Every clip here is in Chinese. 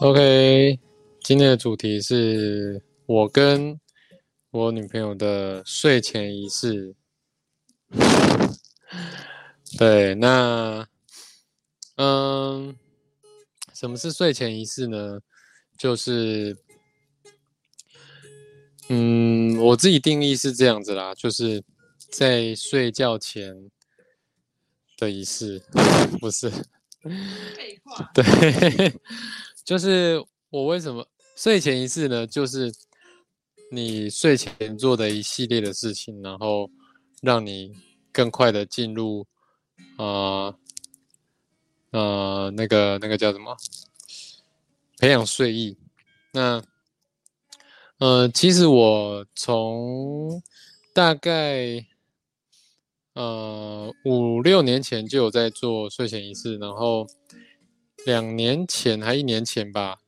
OK，今天的主题是我跟我女朋友的睡前仪式。对，那，嗯，什么是睡前仪式呢？就是，嗯，我自己定义是这样子啦，就是在睡觉前的仪式，不是。对。就是我为什么睡前仪式呢？就是你睡前做的一系列的事情，然后让你更快的进入啊呃那个那个叫什么培养睡意。那呃，其实我从大概呃五六年前就有在做睡前仪式，然后。两年前还一年前吧，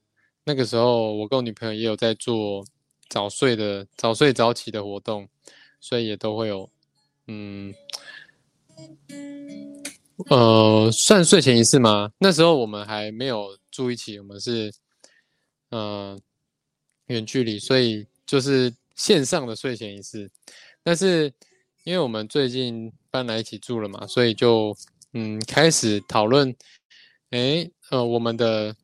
那个时候我跟我女朋友也有在做早睡的早睡早起的活动，所以也都会有，嗯，呃，算睡前仪式吗？那时候我们还没有住一起，我们是，嗯，远距离，所以就是线上的睡前仪式。但是因为我们最近搬来一起住了嘛，所以就嗯开始讨论，哎。呃，我们的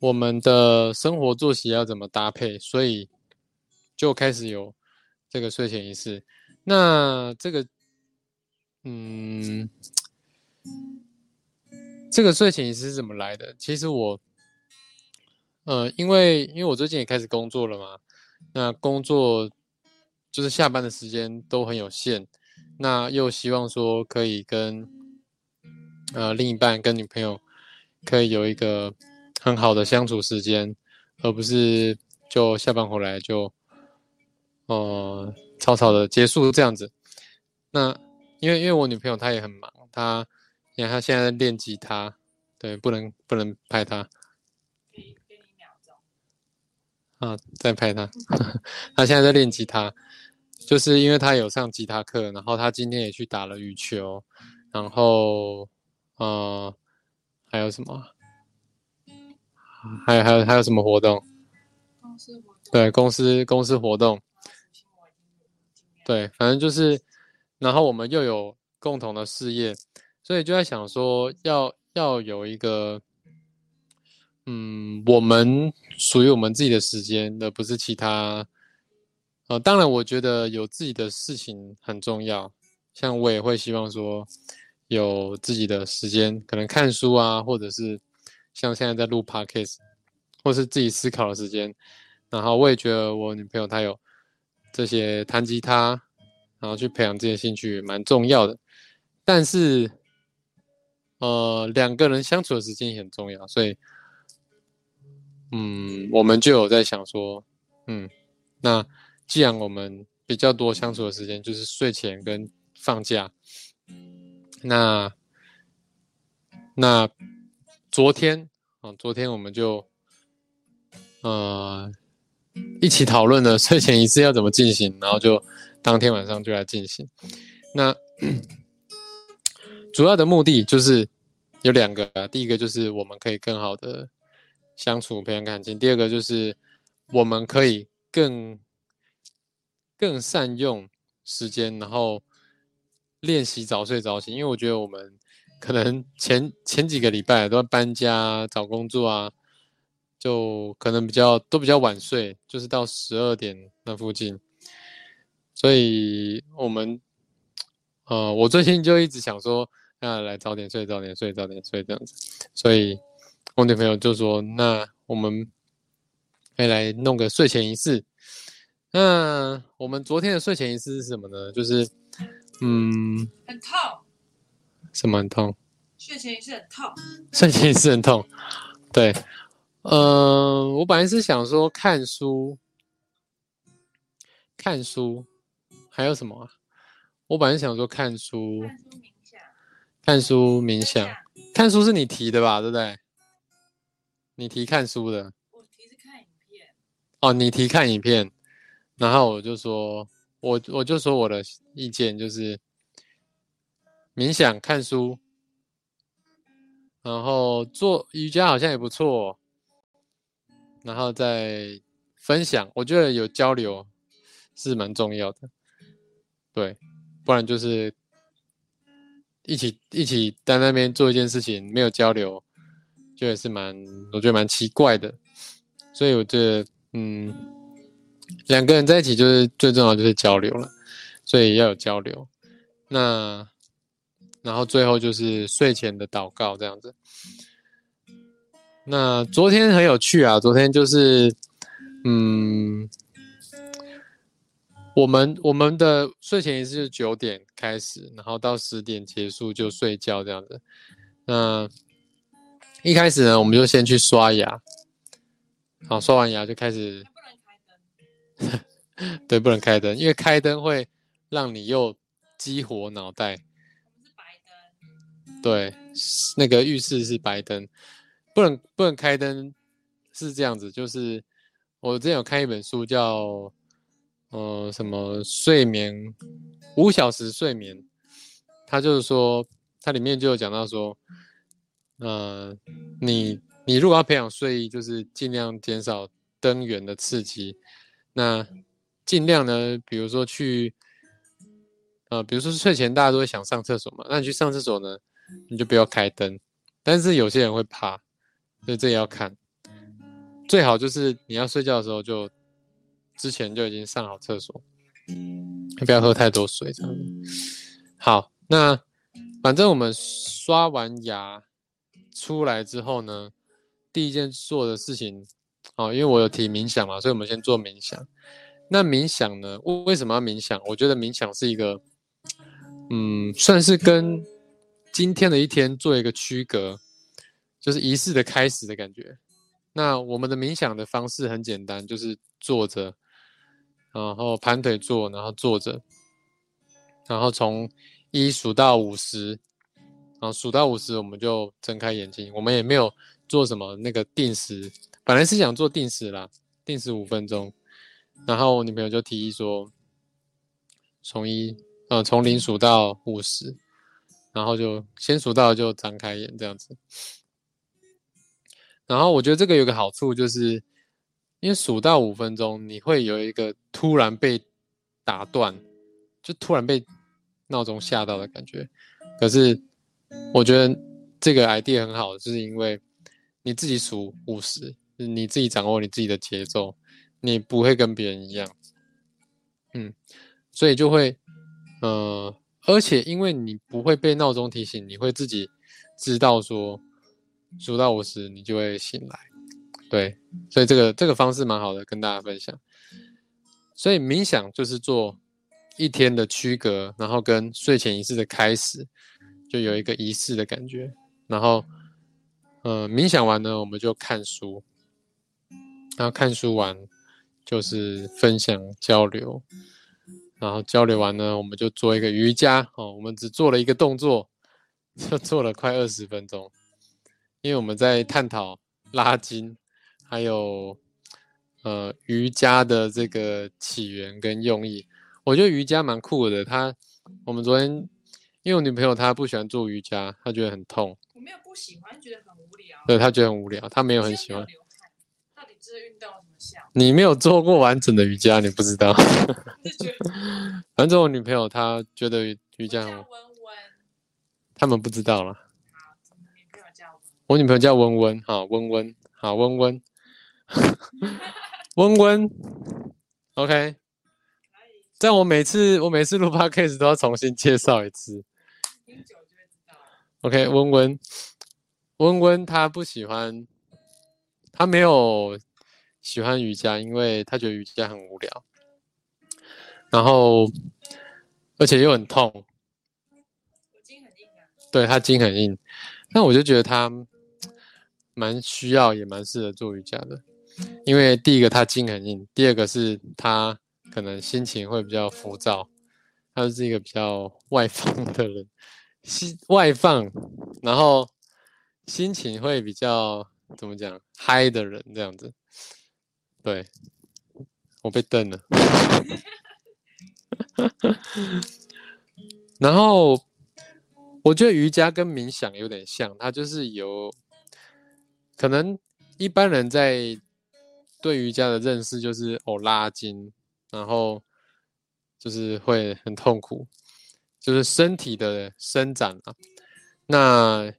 我们的生活作息要怎么搭配？所以就开始有这个睡前仪式。那这个，嗯，这个睡前仪式是怎么来的？其实我，呃，因为因为我最近也开始工作了嘛，那工作就是下班的时间都很有限，那又希望说可以跟。呃，另一半跟女朋友可以有一个很好的相处时间，而不是就下班回来就，呃，草草的结束这样子。那因为因为我女朋友她也很忙，她你看她现在在练吉他，对，不能不能拍她。啊，再拍她。她现在在练吉他，就是因为她有上吉他课，然后她今天也去打了羽球，然后。呃，还有什么？还有还有还有什么活动？公司活动。对，公司公司活动。对，反正就是，然后我们又有共同的事业，所以就在想说，要要有一个，嗯，我们属于我们自己的时间，而不是其他。呃，当然，我觉得有自己的事情很重要，像我也会希望说。有自己的时间，可能看书啊，或者是像现在在录 podcast，或是自己思考的时间。然后我也觉得我女朋友她有这些弹吉他，然后去培养这些兴趣蛮重要的。但是，呃，两个人相处的时间也很重要，所以，嗯，我们就有在想说，嗯，那既然我们比较多相处的时间就是睡前跟放假。那那昨天啊，昨天我们就呃一起讨论了睡前仪式要怎么进行，然后就当天晚上就来进行。那主要的目的就是有两个，第一个就是我们可以更好的相处培养感情，第二个就是我们可以更更善用时间，然后。练习早睡早起，因为我觉得我们可能前前几个礼拜都要搬家、找工作啊，就可能比较都比较晚睡，就是到十二点那附近。所以，我们呃，我最近就一直想说，那来早点睡，早点睡，早点睡这样子。所以，我女朋友就说，那我们可以来弄个睡前仪式。那我们昨天的睡前仪式是什么呢？就是。嗯，很痛。什么很痛？睡前也是很痛。睡前也是很痛。对，呃，我本来是想说看书，看书，还有什么？我本来想说看书，看书冥想，看书是你提的吧？对不对？你提看书的。我提是看影片。哦，你提看影片，然后我就说。我我就说我的意见就是冥想、看书，然后做瑜伽好像也不错，然后再分享，我觉得有交流是蛮重要的，对，不然就是一起一起在那边做一件事情没有交流，就也是蛮我觉得蛮奇怪的，所以我觉得嗯，两个人在一起就是最重要就是交流了，所以要有交流，那。然后最后就是睡前的祷告这样子。那昨天很有趣啊，昨天就是，嗯，我们我们的睡前仪式九点开始，然后到十点结束就睡觉这样子。那一开始呢，我们就先去刷牙，好，刷完牙就开始。对，不能开灯，因为开灯会让你又激活脑袋。对，那个浴室是白灯，不能不能开灯，是这样子。就是我之前有看一本书，叫呃什么睡眠五小时睡眠，它就是说它里面就有讲到说，呃你你如果要培养睡意，就是尽量减少灯源的刺激，那尽量呢，比如说去呃比如说睡前大家都会想上厕所嘛，那你去上厕所呢？你就不要开灯，但是有些人会怕，所以这也要看。最好就是你要睡觉的时候就之前就已经上好厕所，不要喝太多水这样。好，那反正我们刷完牙出来之后呢，第一件做的事情，哦，因为我有提冥想嘛，所以我们先做冥想。那冥想呢，为什么要冥想？我觉得冥想是一个，嗯，算是跟今天的一天做一个区隔，就是仪式的开始的感觉。那我们的冥想的方式很简单，就是坐着，然后盘腿坐，然后坐着，然后从一数到五十，然后数到五十我们就睁开眼睛。我们也没有做什么那个定时，本来是想做定时啦，定时五分钟。然后我女朋友就提议说，从一，呃，从零数到五十。然后就先数到就张开眼这样子，然后我觉得这个有个好处，就是因为数到五分钟，你会有一个突然被打断，就突然被闹钟吓到的感觉。可是我觉得这个 idea 很好，就是因为你自己数五十，你自己掌握你自己的节奏，你不会跟别人一样，嗯，所以就会，呃。而且，因为你不会被闹钟提醒，你会自己知道说数到五十，你就会醒来。对，所以这个这个方式蛮好的，跟大家分享。所以冥想就是做一天的区隔，然后跟睡前仪式的开始，就有一个仪式的感觉。然后，呃，冥想完呢，我们就看书，然后看书完就是分享交流。然后交流完呢，我们就做一个瑜伽哦。我们只做了一个动作，就做了快二十分钟，因为我们在探讨拉筋，还有呃瑜伽的这个起源跟用意。我觉得瑜伽蛮酷的。他我们昨天，因为我女朋友她不喜欢做瑜伽，她觉得很痛。我没有不喜欢，觉得很无聊。对她觉得很无聊，她没有很喜欢。你没有做过完整的瑜伽，你不知道。反正我女朋友她觉得瑜伽，温温，他们不知道了。我女朋友叫温温，好温温，好温温，温温。OK，在我每次我每次录 podcast 都要重新介绍一次。OK，温温，温温，她不喜欢，她没有。喜欢瑜伽，因为他觉得瑜伽很无聊，然后而且又很痛。筋很硬啊。对他筋很硬，那我就觉得他蛮需要，也蛮适合做瑜伽的。因为第一个他筋很硬，第二个是他可能心情会比较浮躁，他是一个比较外放的人，心外放，然后心情会比较怎么讲嗨的人这样子。对，我被瞪了。然后我觉得瑜伽跟冥想有点像，它就是有可能一般人在对瑜伽的认识就是哦拉筋，然后就是会很痛苦，就是身体的伸展啊。那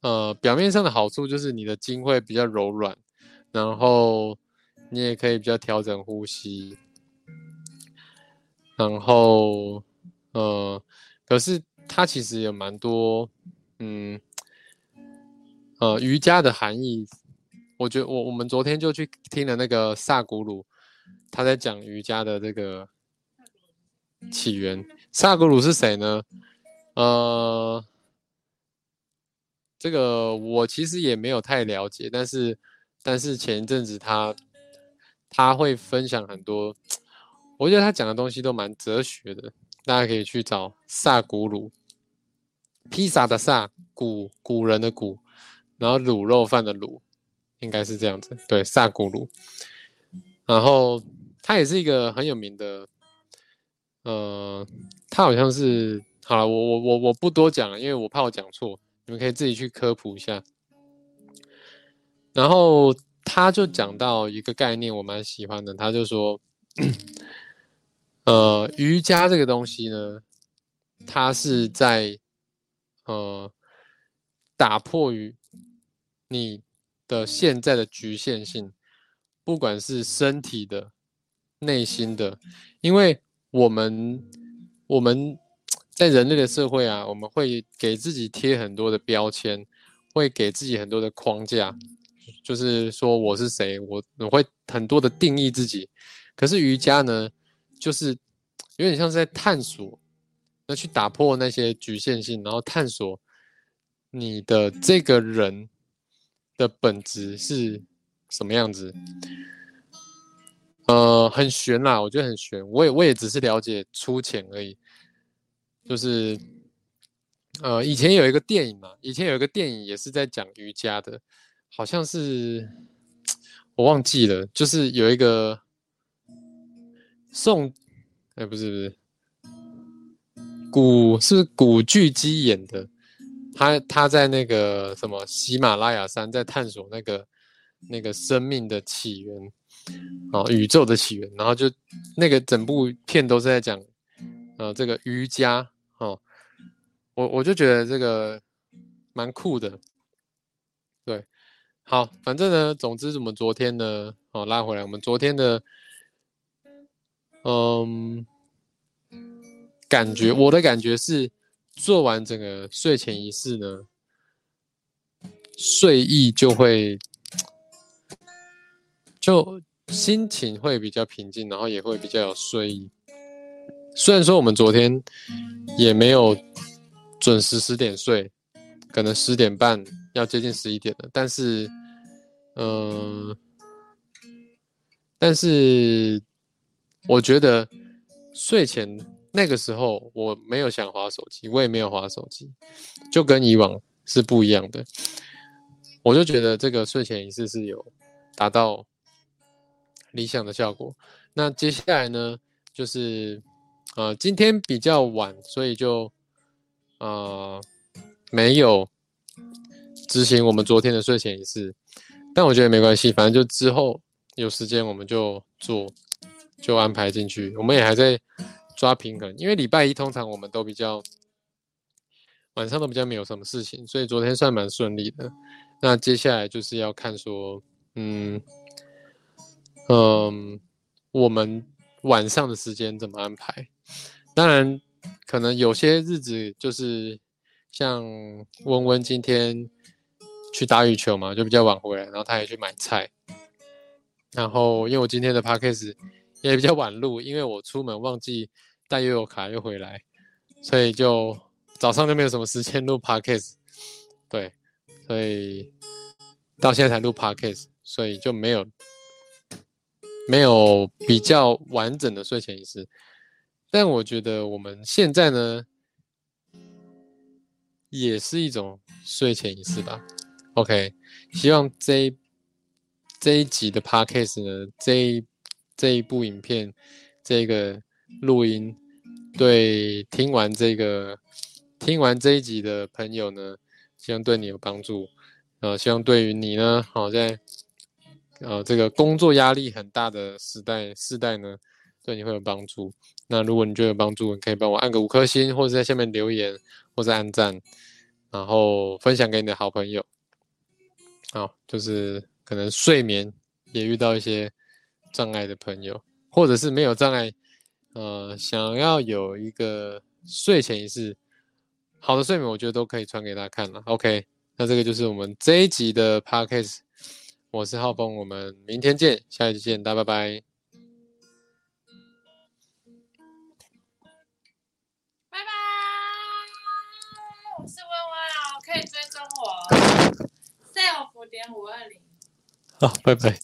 呃表面上的好处就是你的筋会比较柔软，然后你也可以比较调整呼吸，然后呃可是。它其实有蛮多，嗯，呃，瑜伽的含义。我觉得我我们昨天就去听了那个萨古鲁，他在讲瑜伽的这个起源。萨古鲁是谁呢？呃，这个我其实也没有太了解，但是但是前一阵子他他会分享很多，我觉得他讲的东西都蛮哲学的。大家可以去找萨古鲁，披萨的萨，古古人的古，然后卤肉饭的卤，应该是这样子。对，萨古鲁。然后他也是一个很有名的，呃，他好像是好了，我我我我不多讲了，因为我怕我讲错，你们可以自己去科普一下。然后他就讲到一个概念，我蛮喜欢的，他就说。呃，瑜伽这个东西呢，它是在呃打破于你的现在的局限性，不管是身体的、内心的，因为我们我们在人类的社会啊，我们会给自己贴很多的标签，会给自己很多的框架，就是说我是谁，我我会很多的定义自己，可是瑜伽呢？就是有点像是在探索，那去打破那些局限性，然后探索你的这个人的本质是什么样子。呃，很悬啦，我觉得很悬。我也我也只是了解粗浅而已。就是呃，以前有一个电影嘛，以前有一个电影也是在讲瑜伽的，好像是我忘记了，就是有一个。宋，哎，不是不是，古是古巨基演的，他他在那个什么喜马拉雅山在探索那个那个生命的起源，啊，宇宙的起源，然后就那个整部片都是在讲，呃，这个瑜伽，哦，我我就觉得这个蛮酷的，好，反正呢，总之我们昨天呢，哦，拉回来，我们昨天的。嗯，感觉我的感觉是，做完整个睡前仪式呢，睡意就会，就心情会比较平静，然后也会比较有睡意。虽然说我们昨天也没有准时十点睡，可能十点半要接近十一点了，但是，嗯，但是。我觉得睡前那个时候我没有想划手机，我也没有划手机，就跟以往是不一样的。我就觉得这个睡前仪式是有达到理想的效果。那接下来呢，就是呃今天比较晚，所以就呃没有执行我们昨天的睡前仪式，但我觉得没关系，反正就之后有时间我们就做。就安排进去，我们也还在抓平衡，因为礼拜一通常我们都比较晚上都比较没有什么事情，所以昨天算蛮顺利的。那接下来就是要看说，嗯嗯，我们晚上的时间怎么安排？当然，可能有些日子就是像温温今天去打羽球嘛，就比较晚回来，然后他也去买菜，然后因为我今天的 p a c k a g e 也比较晚录，因为我出门忘记带悠游卡又回来，所以就早上就没有什么时间录 podcast。对，所以到现在才录 podcast，所以就没有没有比较完整的睡前仪式。但我觉得我们现在呢，也是一种睡前仪式吧。OK，希望这这一集的 podcast 呢，这。这一部影片，这个录音，对听完这个听完这一集的朋友呢，希望对你有帮助。呃，希望对于你呢，好在呃这个工作压力很大的时代时代呢，对你会有帮助。那如果你觉得有帮助，你可以帮我按个五颗星，或者在下面留言，或者按赞，然后分享给你的好朋友。好，就是可能睡眠也遇到一些障碍的朋友，或者是没有障碍，呃，想要有一个睡前仪式，好的睡眠，我觉得都可以传给大家看了。OK，那这个就是我们这一集的 Podcast，我是浩峰，我们明天见，下一集见，大家拜。拜点五二零。好，拜拜。